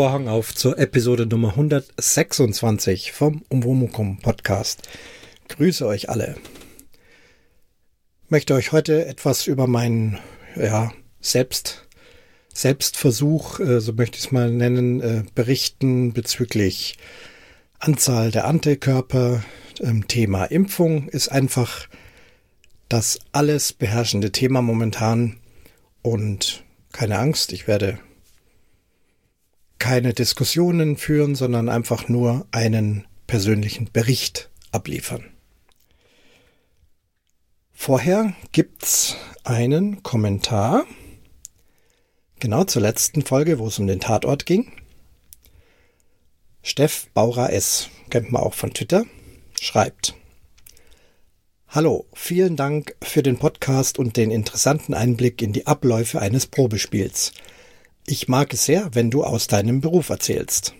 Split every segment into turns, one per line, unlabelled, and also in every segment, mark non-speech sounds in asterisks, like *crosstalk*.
Vorhang auf zur Episode Nummer 126 vom Umwomukum Podcast. Grüße euch alle. Ich möchte euch heute etwas über meinen ja, Selbst, Selbstversuch, äh, so möchte ich es mal nennen, äh, berichten bezüglich Anzahl der Antikörper. Ähm, Thema Impfung ist einfach das alles beherrschende Thema momentan und keine Angst, ich werde keine Diskussionen führen, sondern einfach nur einen persönlichen Bericht abliefern. Vorher gibt's einen Kommentar, genau zur letzten Folge, wo es um den Tatort ging. Steff Baurer S., kennt man auch von Twitter, schreibt, Hallo, vielen Dank für den Podcast und den interessanten Einblick in die Abläufe eines Probespiels. Ich mag es sehr, wenn du aus deinem Beruf erzählst.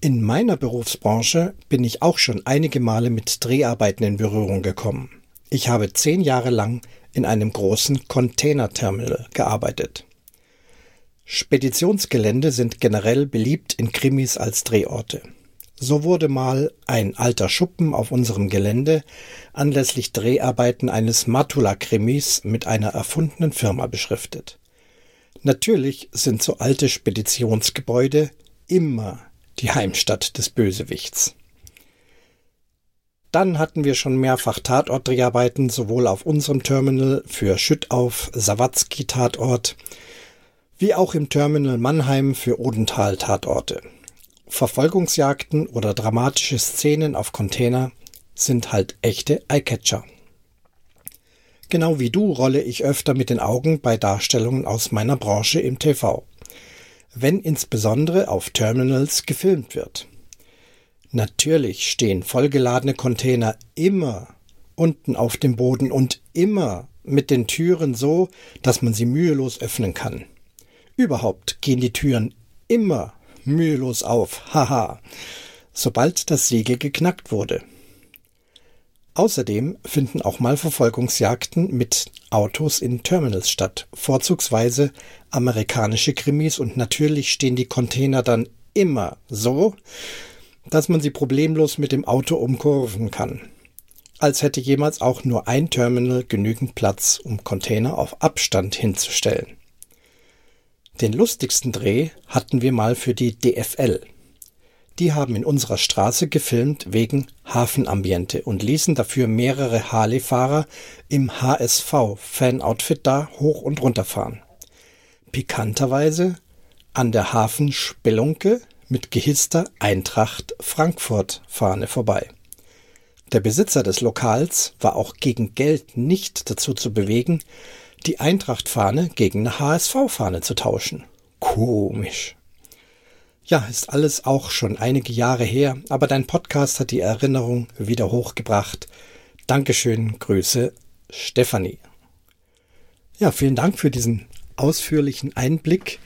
In meiner Berufsbranche bin ich auch schon einige Male mit Dreharbeiten in Berührung gekommen. Ich habe zehn Jahre lang in einem großen Containerterminal gearbeitet. Speditionsgelände sind generell beliebt in Krimis als Drehorte. So wurde mal ein alter Schuppen auf unserem Gelände anlässlich Dreharbeiten eines Matula-Krimis mit einer erfundenen Firma beschriftet. Natürlich sind so alte Speditionsgebäude immer die Heimstatt des Bösewichts. Dann hatten wir schon mehrfach Tatortdreharbeiten, sowohl auf unserem Terminal für Schüttauf Sawatzki Tatort, wie auch im Terminal Mannheim für Odenthal Tatorte. Verfolgungsjagden oder dramatische Szenen auf Container sind halt echte Eyecatcher. Genau wie du rolle ich öfter mit den Augen bei Darstellungen aus meiner Branche im TV, wenn insbesondere auf Terminals gefilmt wird. Natürlich stehen vollgeladene Container immer unten auf dem Boden und immer mit den Türen so, dass man sie mühelos öffnen kann. Überhaupt gehen die Türen immer mühelos auf, haha, sobald das Siegel geknackt wurde. Außerdem finden auch mal Verfolgungsjagden mit Autos in Terminals statt, vorzugsweise amerikanische Krimis und natürlich stehen die Container dann immer so, dass man sie problemlos mit dem Auto umkurven kann. Als hätte jemals auch nur ein Terminal genügend Platz, um Container auf Abstand hinzustellen. Den lustigsten Dreh hatten wir mal für die DFL. Die haben in unserer Straße gefilmt wegen Hafenambiente und ließen dafür mehrere Harley-Fahrer im HSV-Fan-Outfit da hoch und runter fahren. Pikanterweise an der Hafenspelunke mit gehisster Eintracht Frankfurt Fahne vorbei. Der Besitzer des Lokals war auch gegen Geld nicht dazu zu bewegen, die Eintracht-Fahne gegen eine HSV-Fahne zu tauschen. Komisch. Ja, ist alles auch schon einige Jahre her, aber dein Podcast hat die Erinnerung wieder hochgebracht. Dankeschön, Grüße, Stefanie. Ja, vielen Dank für diesen ausführlichen Einblick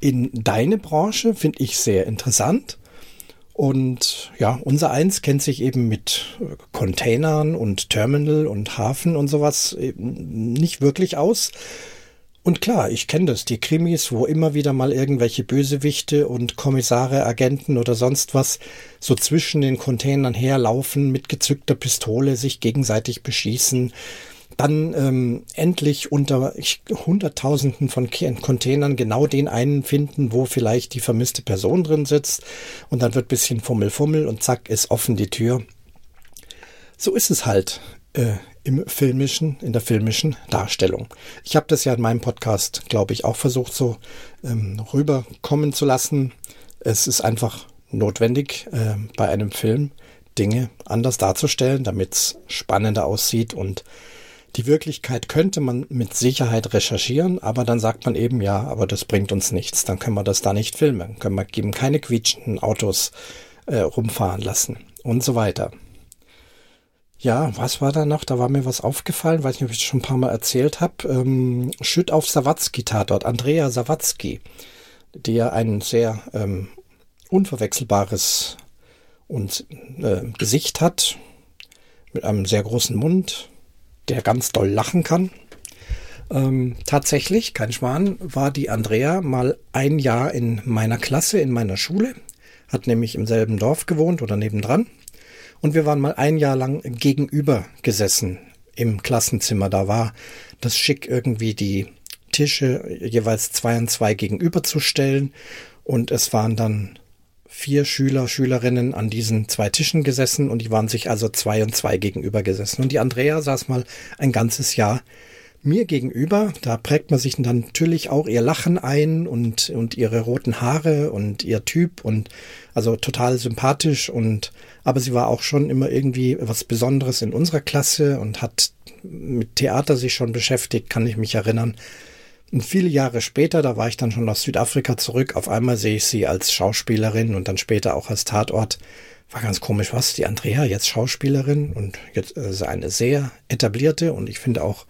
in deine Branche, finde ich sehr interessant. Und ja, unser Eins kennt sich eben mit Containern und Terminal und Hafen und sowas nicht wirklich aus. Und klar, ich kenne das, die Krimis, wo immer wieder mal irgendwelche Bösewichte und Kommissare, Agenten oder sonst was so zwischen den Containern herlaufen, mit gezückter Pistole sich gegenseitig beschießen, dann ähm, endlich unter Hunderttausenden von Containern genau den einen finden, wo vielleicht die vermisste Person drin sitzt und dann wird bisschen Fummel Fummel und zack ist offen die Tür. So ist es halt äh, im filmischen, in der filmischen Darstellung. Ich habe das ja in meinem Podcast, glaube ich, auch versucht so ähm, rüberkommen zu lassen. Es ist einfach notwendig, äh, bei einem Film Dinge anders darzustellen, damit es spannender aussieht und die Wirklichkeit könnte man mit Sicherheit recherchieren, aber dann sagt man eben, ja, aber das bringt uns nichts, dann können wir das da nicht filmen, können wir eben keine quietschenden Autos äh, rumfahren lassen und so weiter. Ja, was war da noch? Da war mir was aufgefallen, weiß nicht, ob ich das schon ein paar Mal erzählt habe. Ähm, Schütt auf Sawatzki Tatort, Andrea Sawatzki, ja ein sehr ähm, unverwechselbares und äh, Gesicht hat, mit einem sehr großen Mund, der ganz doll lachen kann. Ähm, tatsächlich, kein Schwan, war die Andrea mal ein Jahr in meiner Klasse, in meiner Schule, hat nämlich im selben Dorf gewohnt oder nebendran. Und wir waren mal ein Jahr lang gegenüber gesessen im Klassenzimmer. Da war das schick irgendwie die Tische jeweils zwei und zwei gegenüberzustellen. Und es waren dann vier Schüler, Schülerinnen an diesen zwei Tischen gesessen und die waren sich also zwei und zwei gegenüber gesessen. Und die Andrea saß mal ein ganzes Jahr mir gegenüber. Da prägt man sich dann natürlich auch ihr Lachen ein und, und ihre roten Haare und ihr Typ und also total sympathisch und aber sie war auch schon immer irgendwie was Besonderes in unserer Klasse und hat mit Theater sich schon beschäftigt, kann ich mich erinnern. Und viele Jahre später, da war ich dann schon aus Südafrika zurück, auf einmal sehe ich sie als Schauspielerin und dann später auch als Tatort. War ganz komisch, was? Die Andrea, jetzt Schauspielerin und jetzt äh, eine sehr etablierte und ich finde auch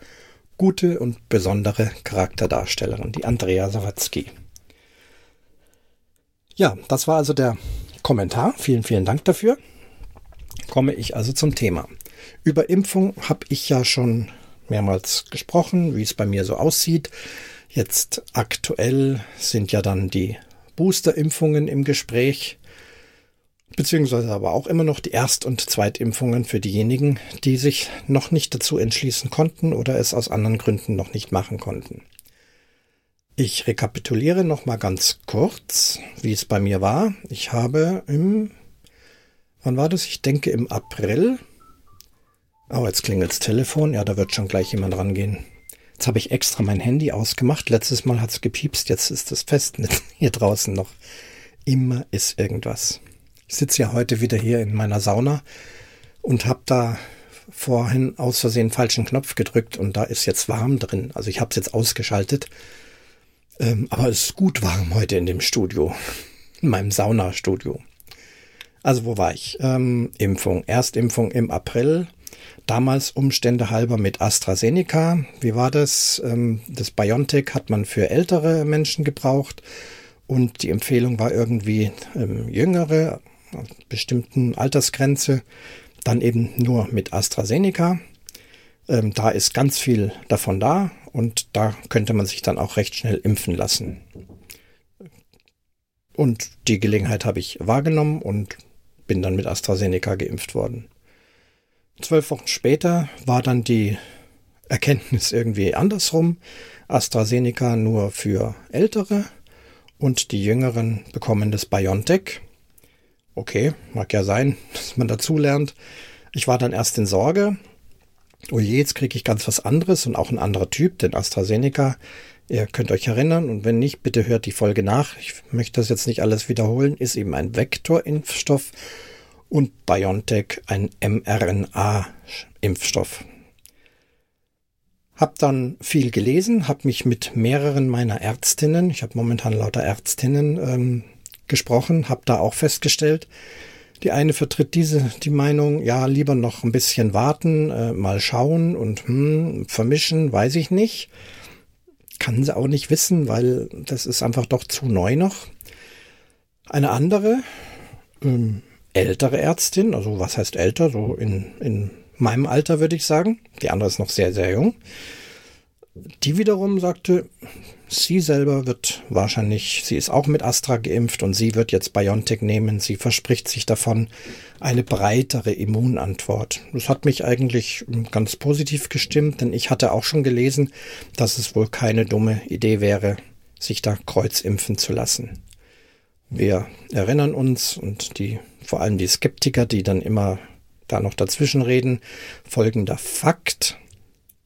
gute und besondere Charakterdarstellerin, die Andrea Sawatzki. Ja, das war also der Kommentar. Vielen, vielen Dank dafür. Komme ich also zum Thema. Über Impfung habe ich ja schon mehrmals gesprochen, wie es bei mir so aussieht. Jetzt aktuell sind ja dann die Boosterimpfungen im Gespräch, beziehungsweise aber auch immer noch die Erst- und Zweitimpfungen für diejenigen, die sich noch nicht dazu entschließen konnten oder es aus anderen Gründen noch nicht machen konnten. Ich rekapituliere noch mal ganz kurz, wie es bei mir war. Ich habe im wann war das? Ich denke im April Oh, jetzt klingelt's Telefon. Ja, da wird schon gleich jemand rangehen. Jetzt habe ich extra mein Handy ausgemacht. Letztes Mal hat's gepiepst. Jetzt ist das Festnetz *laughs* hier draußen noch. Immer ist irgendwas. Ich sitze ja heute wieder hier in meiner Sauna und habe da vorhin aus Versehen falschen Knopf gedrückt und da ist jetzt warm drin. Also ich habe es jetzt ausgeschaltet. Ähm, aber es ist gut warm heute in dem Studio. *laughs* In meinem Saunastudio. Also wo war ich? Ähm, Impfung. Erstimpfung im April damals Umstände halber mit AstraZeneca. Wie war das? Ähm, das BioNTech hat man für ältere Menschen gebraucht und die Empfehlung war irgendwie ähm, jüngere, bestimmten Altersgrenze, dann eben nur mit AstraZeneca. Ähm, da ist ganz viel davon da und da könnte man sich dann auch recht schnell impfen lassen. Und die Gelegenheit habe ich wahrgenommen und bin dann mit AstraZeneca geimpft worden. Zwölf Wochen später war dann die Erkenntnis irgendwie andersrum. AstraZeneca nur für Ältere und die Jüngeren bekommen das BioNTech. Okay, mag ja sein, *laughs* dass man dazu lernt. Ich war dann erst in Sorge. Oh je, jetzt kriege ich ganz was anderes und auch ein anderer Typ, denn AstraZeneca, ihr könnt euch erinnern und wenn nicht, bitte hört die Folge nach. Ich möchte das jetzt nicht alles wiederholen, ist eben ein Vektorimpfstoff und BioNTech ein mRNA-Impfstoff. Hab dann viel gelesen, habe mich mit mehreren meiner Ärztinnen, ich habe momentan lauter Ärztinnen ähm, gesprochen, habe da auch festgestellt, die eine vertritt diese die Meinung, ja lieber noch ein bisschen warten, äh, mal schauen und hm, vermischen, weiß ich nicht. Kann sie auch nicht wissen, weil das ist einfach doch zu neu noch. Eine andere, ähm, ältere Ärztin, also was heißt älter, so in, in meinem Alter würde ich sagen. Die andere ist noch sehr, sehr jung. Die wiederum sagte, sie selber wird wahrscheinlich, sie ist auch mit Astra geimpft und sie wird jetzt BioNTech nehmen. Sie verspricht sich davon eine breitere Immunantwort. Das hat mich eigentlich ganz positiv gestimmt, denn ich hatte auch schon gelesen, dass es wohl keine dumme Idee wäre, sich da kreuzimpfen zu lassen. Wir erinnern uns und die vor allem die Skeptiker, die dann immer da noch dazwischen reden, folgender Fakt.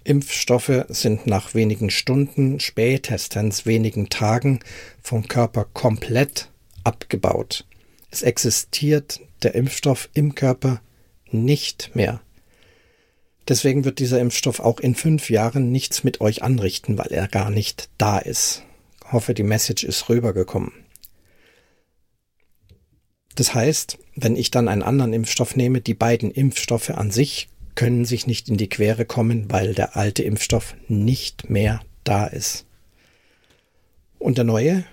Impfstoffe sind nach wenigen Stunden, spätestens wenigen Tagen vom Körper komplett abgebaut. Es existiert der Impfstoff im Körper nicht mehr. Deswegen wird dieser Impfstoff auch in fünf Jahren nichts mit euch anrichten, weil er gar nicht da ist. Ich hoffe, die Message ist rübergekommen. Das heißt, wenn ich dann einen anderen Impfstoff nehme, die beiden Impfstoffe an sich können sich nicht in die Quere kommen, weil der alte Impfstoff nicht mehr da ist. Und der neue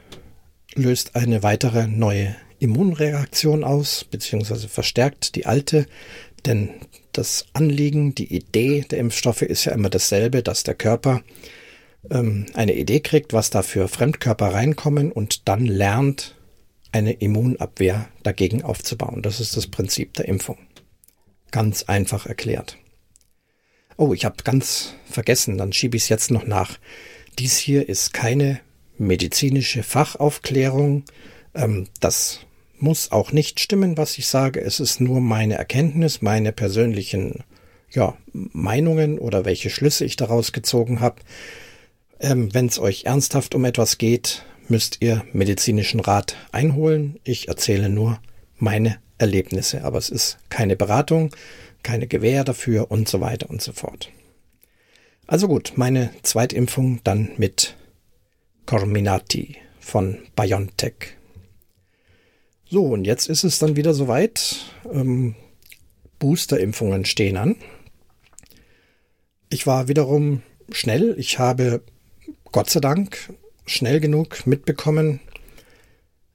löst eine weitere neue Immunreaktion aus, beziehungsweise verstärkt die alte, denn das Anliegen, die Idee der Impfstoffe ist ja immer dasselbe, dass der Körper ähm, eine Idee kriegt, was da für Fremdkörper reinkommen und dann lernt, eine Immunabwehr dagegen aufzubauen. Das ist das Prinzip der Impfung. Ganz einfach erklärt. Oh, ich habe ganz vergessen, dann schiebe ich es jetzt noch nach. Dies hier ist keine medizinische Fachaufklärung. Ähm, das muss auch nicht stimmen, was ich sage. Es ist nur meine Erkenntnis, meine persönlichen ja, Meinungen oder welche Schlüsse ich daraus gezogen habe. Ähm, Wenn es euch ernsthaft um etwas geht, müsst ihr medizinischen Rat einholen. Ich erzähle nur meine Erlebnisse, aber es ist keine Beratung, keine Gewähr dafür und so weiter und so fort. Also gut, meine Zweitimpfung dann mit Corminati von BioNTech. So, und jetzt ist es dann wieder soweit. Ähm, Boosterimpfungen stehen an. Ich war wiederum schnell. Ich habe Gott sei Dank schnell genug mitbekommen,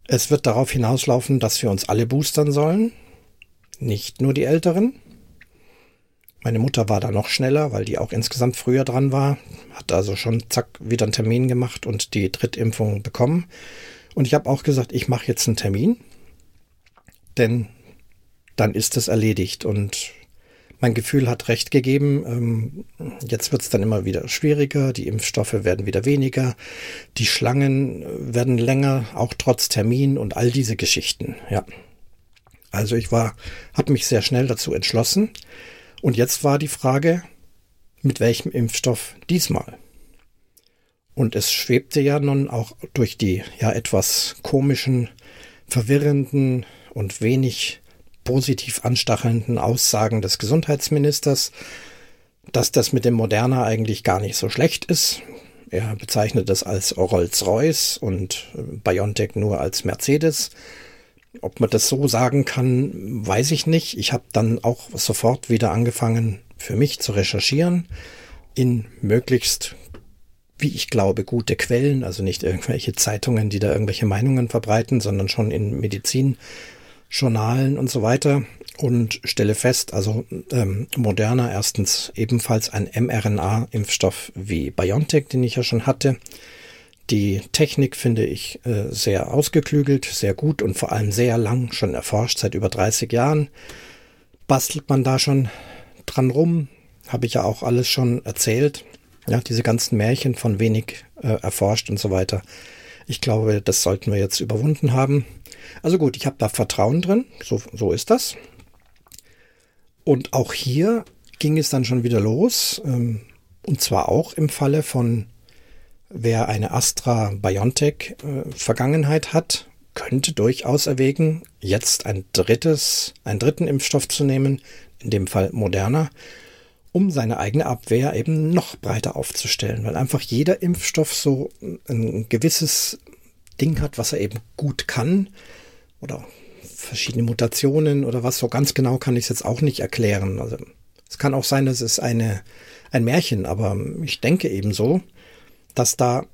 es wird darauf hinauslaufen, dass wir uns alle boostern sollen, nicht nur die Älteren. Meine Mutter war da noch schneller, weil die auch insgesamt früher dran war, hat also schon zack wieder einen Termin gemacht und die Drittimpfung bekommen. Und ich habe auch gesagt, ich mache jetzt einen Termin, denn dann ist es erledigt. Und mein Gefühl hat recht gegeben. Ähm, jetzt wird es dann immer wieder schwieriger, die Impfstoffe werden wieder weniger, die Schlangen werden länger, auch trotz Termin und all diese Geschichten. Ja. Also ich war, habe mich sehr schnell dazu entschlossen. Und jetzt war die Frage, mit welchem Impfstoff diesmal? Und es schwebte ja nun auch durch die ja etwas komischen, verwirrenden und wenig positiv anstachelnden Aussagen des Gesundheitsministers, dass das mit dem Moderna eigentlich gar nicht so schlecht ist. Er bezeichnet das als Rolls-Royce und äh, BioNTech nur als Mercedes. Ob man das so sagen kann, weiß ich nicht. Ich habe dann auch sofort wieder angefangen, für mich zu recherchieren in möglichst, wie ich glaube, gute Quellen, also nicht irgendwelche Zeitungen, die da irgendwelche Meinungen verbreiten, sondern schon in Medizin Journalen und so weiter und stelle fest, also ähm, Moderna erstens ebenfalls ein mRNA-Impfstoff wie BioNTech, den ich ja schon hatte. Die Technik finde ich äh, sehr ausgeklügelt, sehr gut und vor allem sehr lang schon erforscht, seit über 30 Jahren. Bastelt man da schon dran rum, habe ich ja auch alles schon erzählt. Ja, diese ganzen Märchen von wenig äh, erforscht und so weiter. Ich glaube, das sollten wir jetzt überwunden haben. Also gut, ich habe da Vertrauen drin, so, so ist das. Und auch hier ging es dann schon wieder los, ähm, und zwar auch im Falle von wer eine Astra BioNTech äh, Vergangenheit hat, könnte durchaus erwägen, jetzt ein drittes, einen dritten Impfstoff zu nehmen, in dem Fall Moderna, um seine eigene Abwehr eben noch breiter aufzustellen, weil einfach jeder Impfstoff so ein gewisses Ding hat, was er eben gut kann oder verschiedene Mutationen oder was so ganz genau kann ich es jetzt auch nicht erklären. Also es kann auch sein, dass es eine ein Märchen, aber ich denke eben so, dass da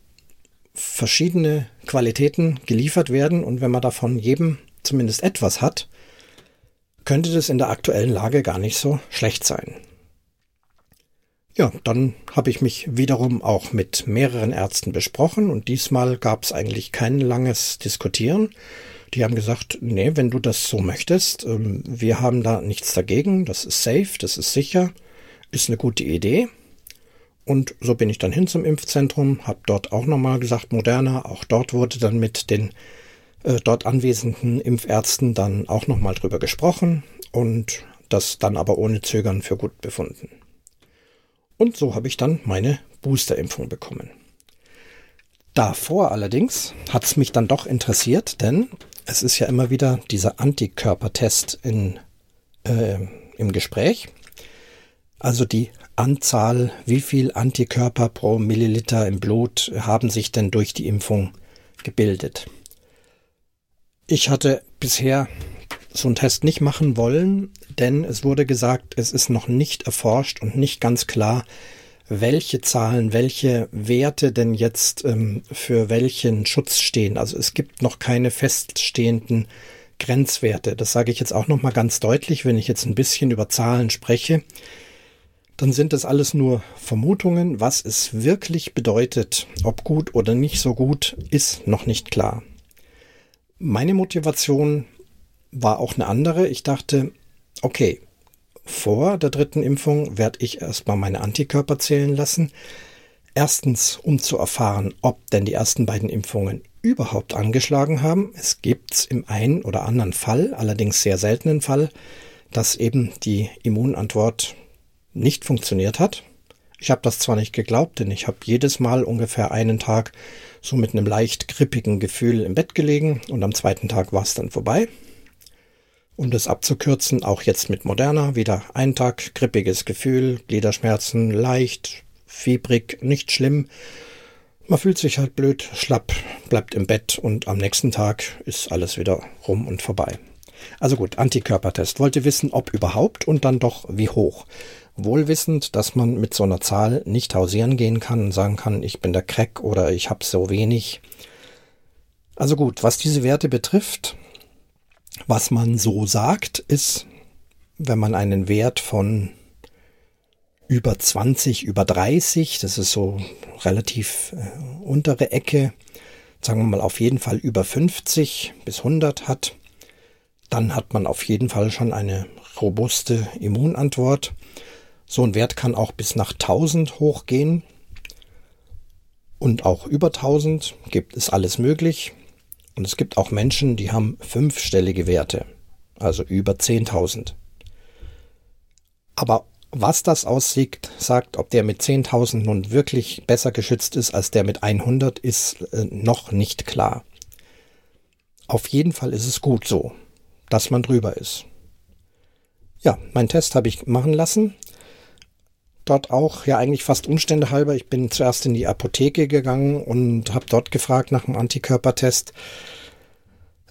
verschiedene Qualitäten geliefert werden und wenn man davon jedem zumindest etwas hat, könnte das in der aktuellen Lage gar nicht so schlecht sein. Ja, dann habe ich mich wiederum auch mit mehreren Ärzten besprochen und diesmal gab es eigentlich kein langes Diskutieren. Die haben gesagt, nee, wenn du das so möchtest, ähm, wir haben da nichts dagegen, das ist safe, das ist sicher, ist eine gute Idee. Und so bin ich dann hin zum Impfzentrum, habe dort auch nochmal gesagt, Moderna, auch dort wurde dann mit den äh, dort anwesenden Impfärzten dann auch nochmal drüber gesprochen und das dann aber ohne Zögern für gut befunden. Und so habe ich dann meine Boosterimpfung bekommen. Davor allerdings hat es mich dann doch interessiert, denn es ist ja immer wieder dieser Antikörpertest in, äh, im Gespräch. Also die Anzahl, wie viel Antikörper pro Milliliter im Blut haben sich denn durch die Impfung gebildet. Ich hatte bisher so einen Test nicht machen wollen, denn es wurde gesagt, es ist noch nicht erforscht und nicht ganz klar, welche Zahlen, welche Werte denn jetzt ähm, für welchen Schutz stehen. Also es gibt noch keine feststehenden Grenzwerte. Das sage ich jetzt auch noch mal ganz deutlich, wenn ich jetzt ein bisschen über Zahlen spreche. dann sind das alles nur Vermutungen. Was es wirklich bedeutet, ob gut oder nicht so gut, ist noch nicht klar. Meine Motivation war auch eine andere. Ich dachte, okay, vor der dritten Impfung werde ich erstmal meine Antikörper zählen lassen. Erstens, um zu erfahren, ob denn die ersten beiden Impfungen überhaupt angeschlagen haben. Es gibt im einen oder anderen Fall, allerdings sehr seltenen Fall, dass eben die Immunantwort nicht funktioniert hat. Ich habe das zwar nicht geglaubt, denn ich habe jedes Mal ungefähr einen Tag so mit einem leicht grippigen Gefühl im Bett gelegen und am zweiten Tag war es dann vorbei. Um das abzukürzen, auch jetzt mit Moderna, wieder ein Tag grippiges Gefühl, Gliederschmerzen leicht, fiebrig, nicht schlimm. Man fühlt sich halt blöd, schlapp, bleibt im Bett und am nächsten Tag ist alles wieder rum und vorbei. Also gut, Antikörpertest. Wollte wissen, ob überhaupt und dann doch wie hoch. Wohlwissend, dass man mit so einer Zahl nicht hausieren gehen kann und sagen kann, ich bin der Crack oder ich habe so wenig. Also gut, was diese Werte betrifft, was man so sagt, ist, wenn man einen Wert von über 20, über 30, das ist so relativ äh, untere Ecke, sagen wir mal auf jeden Fall über 50 bis 100 hat, dann hat man auf jeden Fall schon eine robuste Immunantwort. So ein Wert kann auch bis nach 1000 hochgehen. Und auch über 1000 gibt es alles möglich. Und es gibt auch Menschen, die haben fünfstellige Werte, also über 10.000. Aber was das aussieht, sagt, ob der mit 10.000 nun wirklich besser geschützt ist als der mit 100, ist äh, noch nicht klar. Auf jeden Fall ist es gut so, dass man drüber ist. Ja, mein Test habe ich machen lassen dort auch, ja eigentlich fast Umstände halber. Ich bin zuerst in die Apotheke gegangen und habe dort gefragt nach einem Antikörpertest.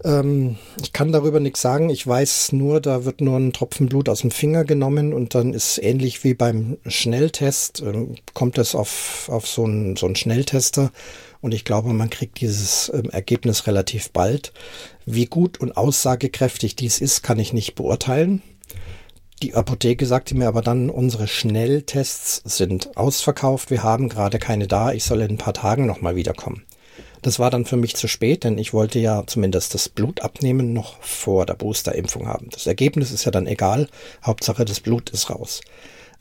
Ähm, ich kann darüber nichts sagen. Ich weiß nur, da wird nur ein Tropfen Blut aus dem Finger genommen und dann ist ähnlich wie beim Schnelltest, äh, kommt es auf, auf so einen so einen Schnelltester und ich glaube, man kriegt dieses äh, Ergebnis relativ bald. Wie gut und aussagekräftig dies ist, kann ich nicht beurteilen. Die Apotheke sagte mir aber dann, unsere Schnelltests sind ausverkauft, wir haben gerade keine da, ich soll in ein paar Tagen nochmal wiederkommen. Das war dann für mich zu spät, denn ich wollte ja zumindest das Blut abnehmen noch vor der Boosterimpfung haben. Das Ergebnis ist ja dann egal, Hauptsache das Blut ist raus.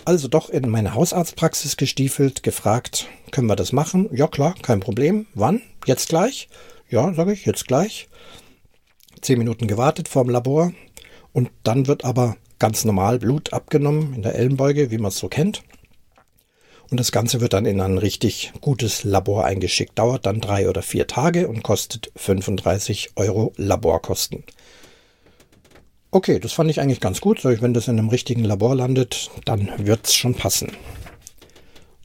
Also doch in meine Hausarztpraxis gestiefelt, gefragt, können wir das machen? Ja klar, kein Problem. Wann? Jetzt gleich? Ja, sage ich, jetzt gleich. Zehn Minuten gewartet vorm Labor und dann wird aber ganz normal Blut abgenommen in der Ellenbeuge, wie man es so kennt. Und das Ganze wird dann in ein richtig gutes Labor eingeschickt. Dauert dann drei oder vier Tage und kostet 35 Euro Laborkosten. Okay, das fand ich eigentlich ganz gut. Wenn das in einem richtigen Labor landet, dann wird es schon passen.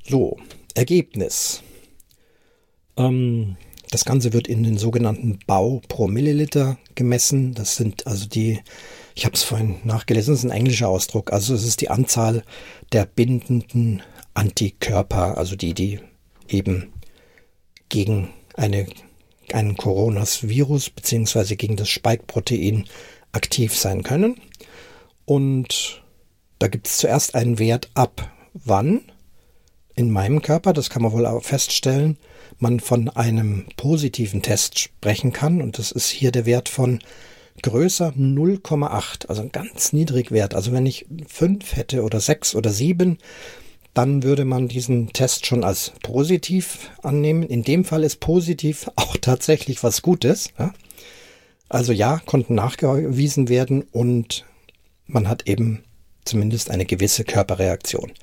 So, Ergebnis. Ähm, das Ganze wird in den sogenannten Bau pro Milliliter gemessen. Das sind also die ich habe es vorhin nachgelesen, das ist ein englischer Ausdruck. Also es ist die Anzahl der bindenden Antikörper, also die, die eben gegen eine, einen Coronavirus beziehungsweise gegen das Spike-Protein aktiv sein können. Und da gibt es zuerst einen Wert ab wann in meinem Körper, das kann man wohl auch feststellen, man von einem positiven Test sprechen kann. Und das ist hier der Wert von größer 0,8, also ein ganz niedrig Wert. Also wenn ich 5 hätte oder 6 oder 7, dann würde man diesen Test schon als positiv annehmen. In dem Fall ist positiv *laughs* auch tatsächlich was Gutes. Ja? Also ja, konnten nachgewiesen werden und man hat eben zumindest eine gewisse Körperreaktion.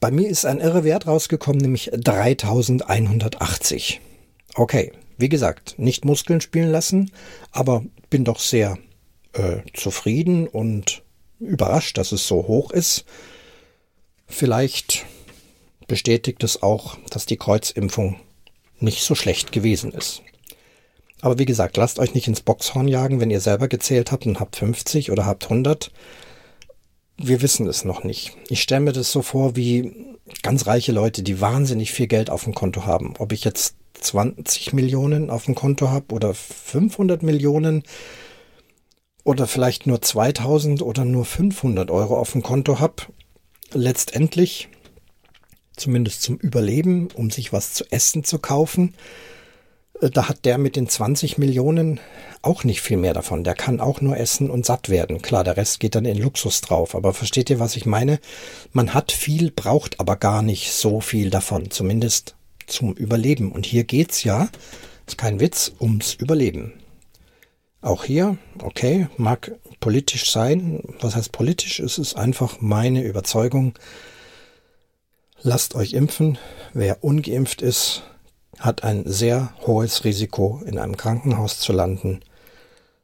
Bei mir ist ein irre Wert rausgekommen, nämlich 3180. Okay, wie gesagt, nicht Muskeln spielen lassen, aber bin doch sehr äh, zufrieden und überrascht, dass es so hoch ist. Vielleicht bestätigt es auch, dass die Kreuzimpfung nicht so schlecht gewesen ist. Aber wie gesagt, lasst euch nicht ins Boxhorn jagen, wenn ihr selber gezählt habt und habt 50 oder habt 100. Wir wissen es noch nicht. Ich stelle mir das so vor wie ganz reiche Leute, die wahnsinnig viel Geld auf dem Konto haben. Ob ich jetzt 20 Millionen auf dem Konto habe oder 500 Millionen oder vielleicht nur 2000 oder nur 500 Euro auf dem Konto habe. Letztendlich, zumindest zum Überleben, um sich was zu essen zu kaufen, äh, da hat der mit den 20 Millionen auch nicht viel mehr davon. Der kann auch nur essen und satt werden. Klar, der Rest geht dann in Luxus drauf. Aber versteht ihr, was ich meine? Man hat viel, braucht aber gar nicht so viel davon. Zumindest zum Überleben. Und hier geht's ja, ist kein Witz, ums Überleben. Auch hier, okay, mag politisch sein. Was heißt politisch? Es ist einfach meine Überzeugung. Lasst euch impfen. Wer ungeimpft ist, hat ein sehr hohes Risiko, in einem Krankenhaus zu landen,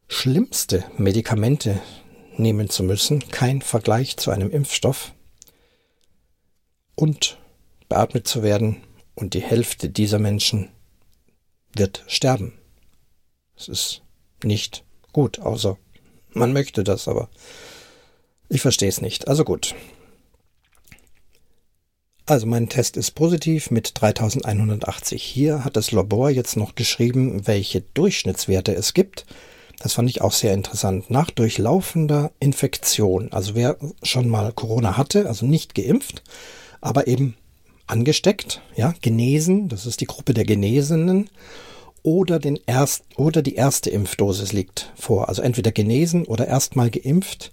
schlimmste Medikamente nehmen zu müssen, kein Vergleich zu einem Impfstoff, und beatmet zu werden, und die Hälfte dieser Menschen wird sterben. Es ist nicht gut, außer man möchte das, aber ich verstehe es nicht. Also gut. Also mein Test ist positiv mit 3180. Hier hat das Labor jetzt noch geschrieben, welche Durchschnittswerte es gibt. Das fand ich auch sehr interessant. Nach durchlaufender Infektion, also wer schon mal Corona hatte, also nicht geimpft, aber eben angesteckt, ja, genesen, das ist die Gruppe der Genesenen, oder den erst oder die erste Impfdosis liegt vor, also entweder genesen oder erstmal geimpft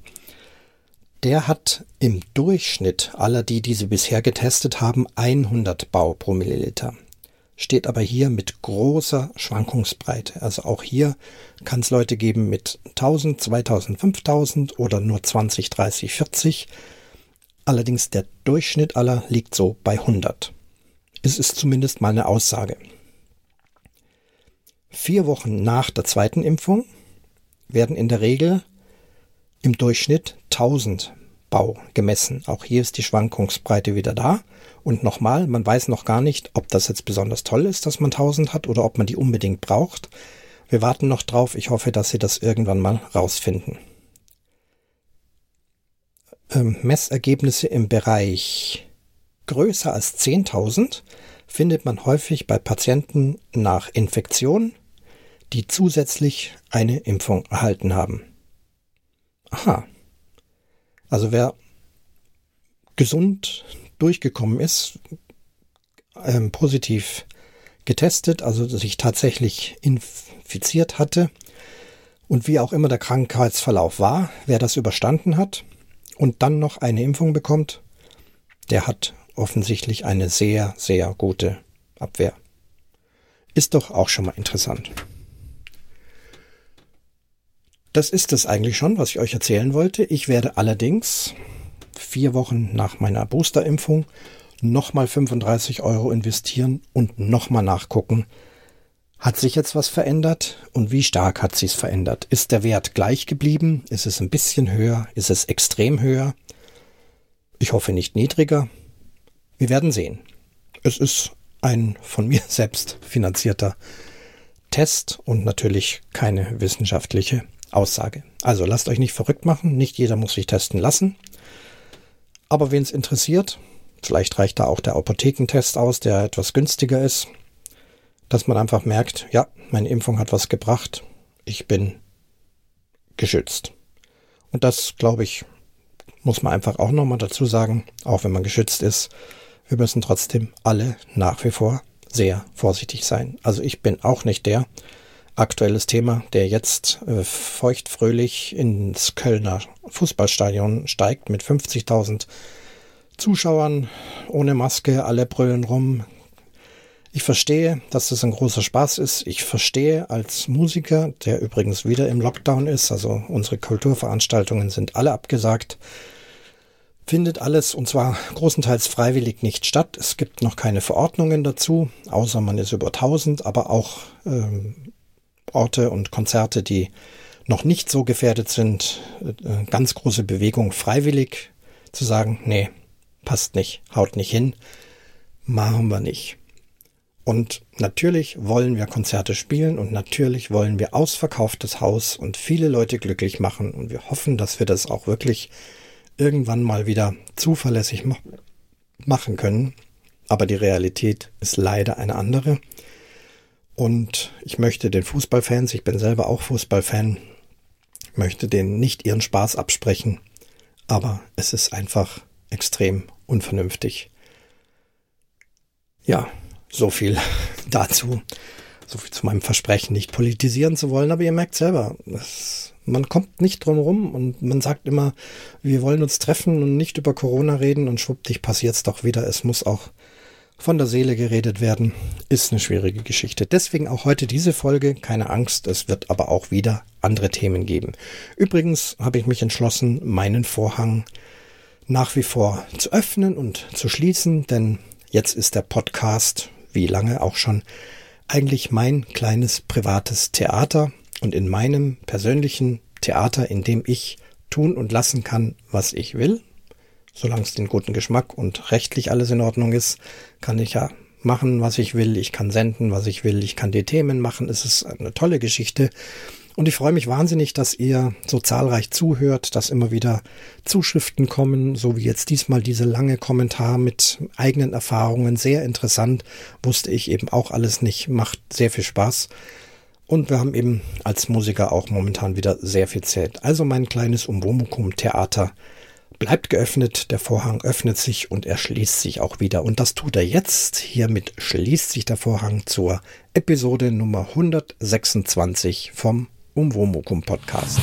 der hat im Durchschnitt aller, die diese bisher getestet haben, 100 Bau pro Milliliter. Steht aber hier mit großer Schwankungsbreite. Also auch hier kann es Leute geben mit 1000, 2000, 5000 oder nur 20, 30, 40. Allerdings der Durchschnitt aller liegt so bei 100. Es ist zumindest mal eine Aussage. Vier Wochen nach der zweiten Impfung werden in der Regel im Durchschnitt 1000 Bau gemessen. Auch hier ist die Schwankungsbreite wieder da. Und nochmal, man weiß noch gar nicht, ob das jetzt besonders toll ist, dass man 1000 hat oder ob man die unbedingt braucht. Wir warten noch drauf. Ich hoffe, dass Sie das irgendwann mal rausfinden. Ähm, Messergebnisse im Bereich größer als 10.000 findet man häufig bei Patienten nach Infektion, die zusätzlich eine Impfung erhalten haben. Aha. Also wer gesund durchgekommen ist, ähm, positiv getestet, also sich tatsächlich infiziert hatte und wie auch immer der Krankheitsverlauf war, wer das überstanden hat und dann noch eine Impfung bekommt, der hat offensichtlich eine sehr, sehr gute Abwehr. Ist doch auch schon mal interessant. Das ist es eigentlich schon, was ich euch erzählen wollte. Ich werde allerdings vier Wochen nach meiner Boosterimpfung nochmal 35 Euro investieren und nochmal nachgucken, hat sich jetzt was verändert und wie stark hat sich's verändert? Ist der Wert gleich geblieben? Ist es ein bisschen höher? Ist es extrem höher? Ich hoffe nicht niedriger. Wir werden sehen. Es ist ein von mir *laughs* selbst finanzierter Test und natürlich keine wissenschaftliche Aussage. Also lasst euch nicht verrückt machen, nicht jeder muss sich testen lassen. Aber wen es interessiert, vielleicht reicht da auch der Apothekentest aus, der etwas günstiger ist, dass man einfach merkt, ja, meine Impfung hat was gebracht, ich bin geschützt. Und das, glaube ich, muss man einfach auch nochmal dazu sagen, auch wenn man geschützt ist, wir müssen trotzdem alle nach wie vor sehr vorsichtig sein. Also ich bin auch nicht der, aktuelles Thema, der jetzt äh, feuchtfröhlich ins Kölner Fußballstadion steigt mit 50.000 Zuschauern ohne Maske, alle brüllen rum. Ich verstehe, dass das ein großer Spaß ist. Ich verstehe als Musiker, der übrigens wieder im Lockdown ist, also unsere Kulturveranstaltungen sind alle abgesagt, findet alles und zwar großenteils freiwillig nicht statt. Es gibt noch keine Verordnungen dazu, außer man ist über 1000, aber auch ähm, Orte und Konzerte, die noch nicht so gefährdet sind, äh, ganz große Bewegung freiwillig zu sagen, nee, passt nicht, haut nicht hin, machen wir nicht. Und natürlich wollen wir Konzerte spielen und natürlich wollen wir ausverkauftes Haus und viele Leute glücklich machen und wir hoffen, dass wir das auch wirklich irgendwann mal wieder zuverlässig machen können. Aber die Realität ist leider eine andere. Und ich möchte den Fußballfans, ich bin selber auch Fußballfan, möchte denen nicht ihren Spaß absprechen. Aber es ist einfach extrem unvernünftig. Ja, so viel *laughs* dazu. So viel zu meinem Versprechen, nicht politisieren zu wollen, aber ihr merkt selber, das, man kommt nicht drum rum und man sagt immer, wir wollen uns treffen und nicht über Corona reden und schwuppdich passiert's doch wieder. Es muss auch von der Seele geredet werden, ist eine schwierige Geschichte. Deswegen auch heute diese Folge. Keine Angst, es wird aber auch wieder andere Themen geben. Übrigens habe ich mich entschlossen, meinen Vorhang nach wie vor zu öffnen und zu schließen, denn jetzt ist der Podcast, wie lange auch schon, eigentlich mein kleines privates Theater und in meinem persönlichen Theater, in dem ich tun und lassen kann, was ich will, solange es den guten Geschmack und rechtlich alles in Ordnung ist, kann ich ja machen, was ich will, ich kann senden, was ich will, ich kann die Themen machen, es ist eine tolle Geschichte. Und ich freue mich wahnsinnig, dass ihr so zahlreich zuhört, dass immer wieder Zuschriften kommen, so wie jetzt diesmal diese lange Kommentar mit eigenen Erfahrungen. Sehr interessant, wusste ich eben auch alles nicht, macht sehr viel Spaß. Und wir haben eben als Musiker auch momentan wieder sehr viel Zeit. Also mein kleines Umwomukum Theater bleibt geöffnet, der Vorhang öffnet sich und er schließt sich auch wieder. Und das tut er jetzt. Hiermit schließt sich der Vorhang zur Episode Nummer 126 vom Umwomukum Podcast.